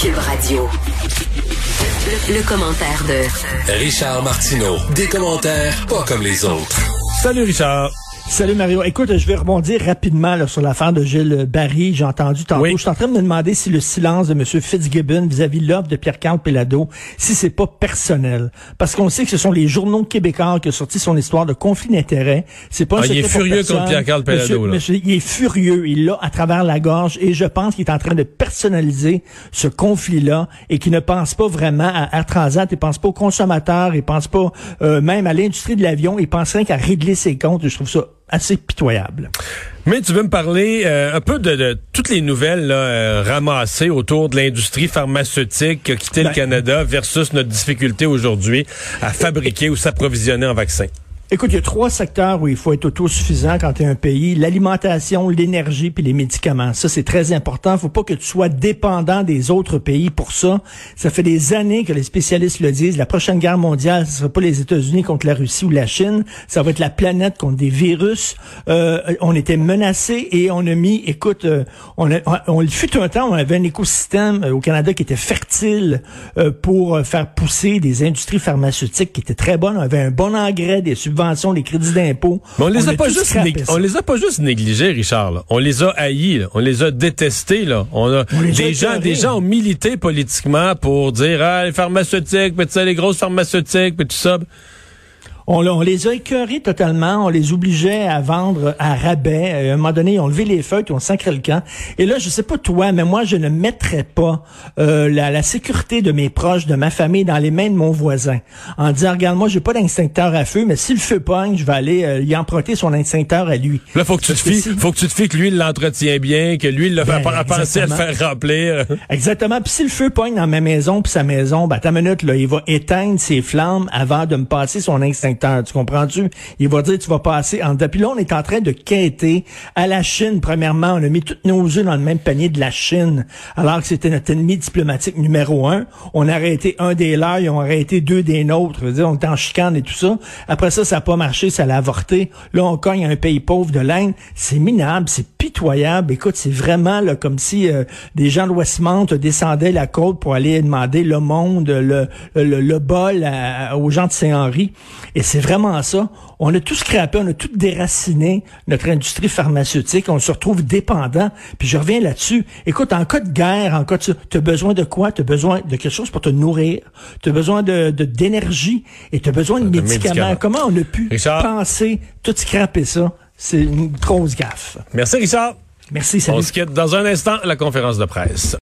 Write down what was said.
Cube Radio. Le, le commentaire de Richard Martineau. Des commentaires pas comme les autres. Salut Richard. Salut Mario. Écoute, je vais rebondir rapidement là, sur l'affaire de Gilles Barry. J'ai entendu tantôt. Oui. Je suis en train de me demander si le silence de M. Fitzgibbon vis-à-vis de l'offre de Pierre-Carl Pelado, si c'est pas personnel. Parce qu'on sait que ce sont les journaux québécois qui ont sorti son histoire de conflit d'intérêts. C'est pas un Ah, il est furieux personne. contre Pierre-Carl Pelado, Monsieur- là. monsieur, il est furieux. Il l'a à travers la gorge et je pense qu'il est en train de personnaliser ce conflit-là et qu'il ne pense pas vraiment à Air Transat, il pense pas aux consommateurs, il pense pas euh, même à l'industrie de l'avion, il pense rien qu'à régler ses comptes. Je trouve ça assez pitoyable. Mais tu veux me parler euh, un peu de, de toutes les nouvelles là, euh, ramassées autour de l'industrie pharmaceutique qui a quitté le Ben- Canada versus notre difficulté aujourd'hui à fabriquer ou s'approvisionner en vaccins. Écoute, il y a trois secteurs où il faut être autosuffisant quand tu es un pays. L'alimentation, l'énergie puis les médicaments. Ça, c'est très important. faut pas que tu sois dépendant des autres pays pour ça. Ça fait des années que les spécialistes le disent. La prochaine guerre mondiale, ce sera pas les États-Unis contre la Russie ou la Chine. Ça va être la planète contre des virus. Euh, on était menacés et on a mis, écoute, euh, on, a, on, il fut un temps, on avait un écosystème euh, au Canada qui était fertile euh, pour faire pousser des industries pharmaceutiques qui étaient très bonnes. On avait un bon engrais, des subventions, des crédits d'impôt. Mais on les a, pas juste scrappé, nég- ça. on les a pas juste négligés, Richard. là. On les a haïs, là. on les a détestés. Là. On a On des gens, écœurés. des gens ont milité politiquement pour dire ah les pharmaceutiques, tu sais, les grosses pharmaceutiques, puis tout ça. On, on les a écœurés totalement. On les obligeait à vendre à rabais. Euh, À un moment donné, ils ont levé les feuilles, ils ont sacré le camp. Et là, je sais pas toi, mais moi, je ne mettrais pas euh, la, la sécurité de mes proches, de ma famille, dans les mains de mon voisin. En disant, regarde, moi, j'ai pas d'extincteur à feu, mais si le feu pogne, je vais aller euh, y emprunter son extincteur à lui. Là, faut que tu te fies, si- faut que tu te fies que lui il l'entretient bien, que lui il l'a Ben, a pensé à le faire remplir. Exactement. Puis si le feu pogne dans ma maison, puis sa maison, ben ta minute là, il va éteindre ses flammes avant de me passer son Tu comprends-tu? Il va dire tu vas passer en Puis là, on est en train de quêter à la Chine. Premièrement, on a mis tous nos œufs dans le même panier de la Chine, alors que c'était notre ennemi diplomatique numéro un. On a arrêté un des leurs, ils ont arrêté deux des nôtres. Dire, on était en chicane et tout ça. Après ça, ça n'a pas marché, ça l'a avorté. Là, on cogne un pays pauvre de l'Inde. C'est minable, c'est pitoyable. Écoute, c'est vraiment là, comme si euh, des gens de Westmount descendaient la côte pour aller demander le monde, le, le, le bol à- aux gens de Saint-Henri. C'est vraiment ça. On a tout scrappé, on a tout déraciné notre industrie pharmaceutique. On se retrouve dépendant. Puis je reviens là-dessus. Écoute, en cas de guerre, en cas de... Tu as besoin de quoi? Tu as besoin de quelque chose pour te nourrir. Tu as besoin de de- d'énergie et tu as besoin de, De médicaments. médicaments. Comment on a pu Richard. penser tout scraper ça? C'est une grosse gaffe. Merci Richard. Merci, salut. On se quitte dans un instant la conférence de presse.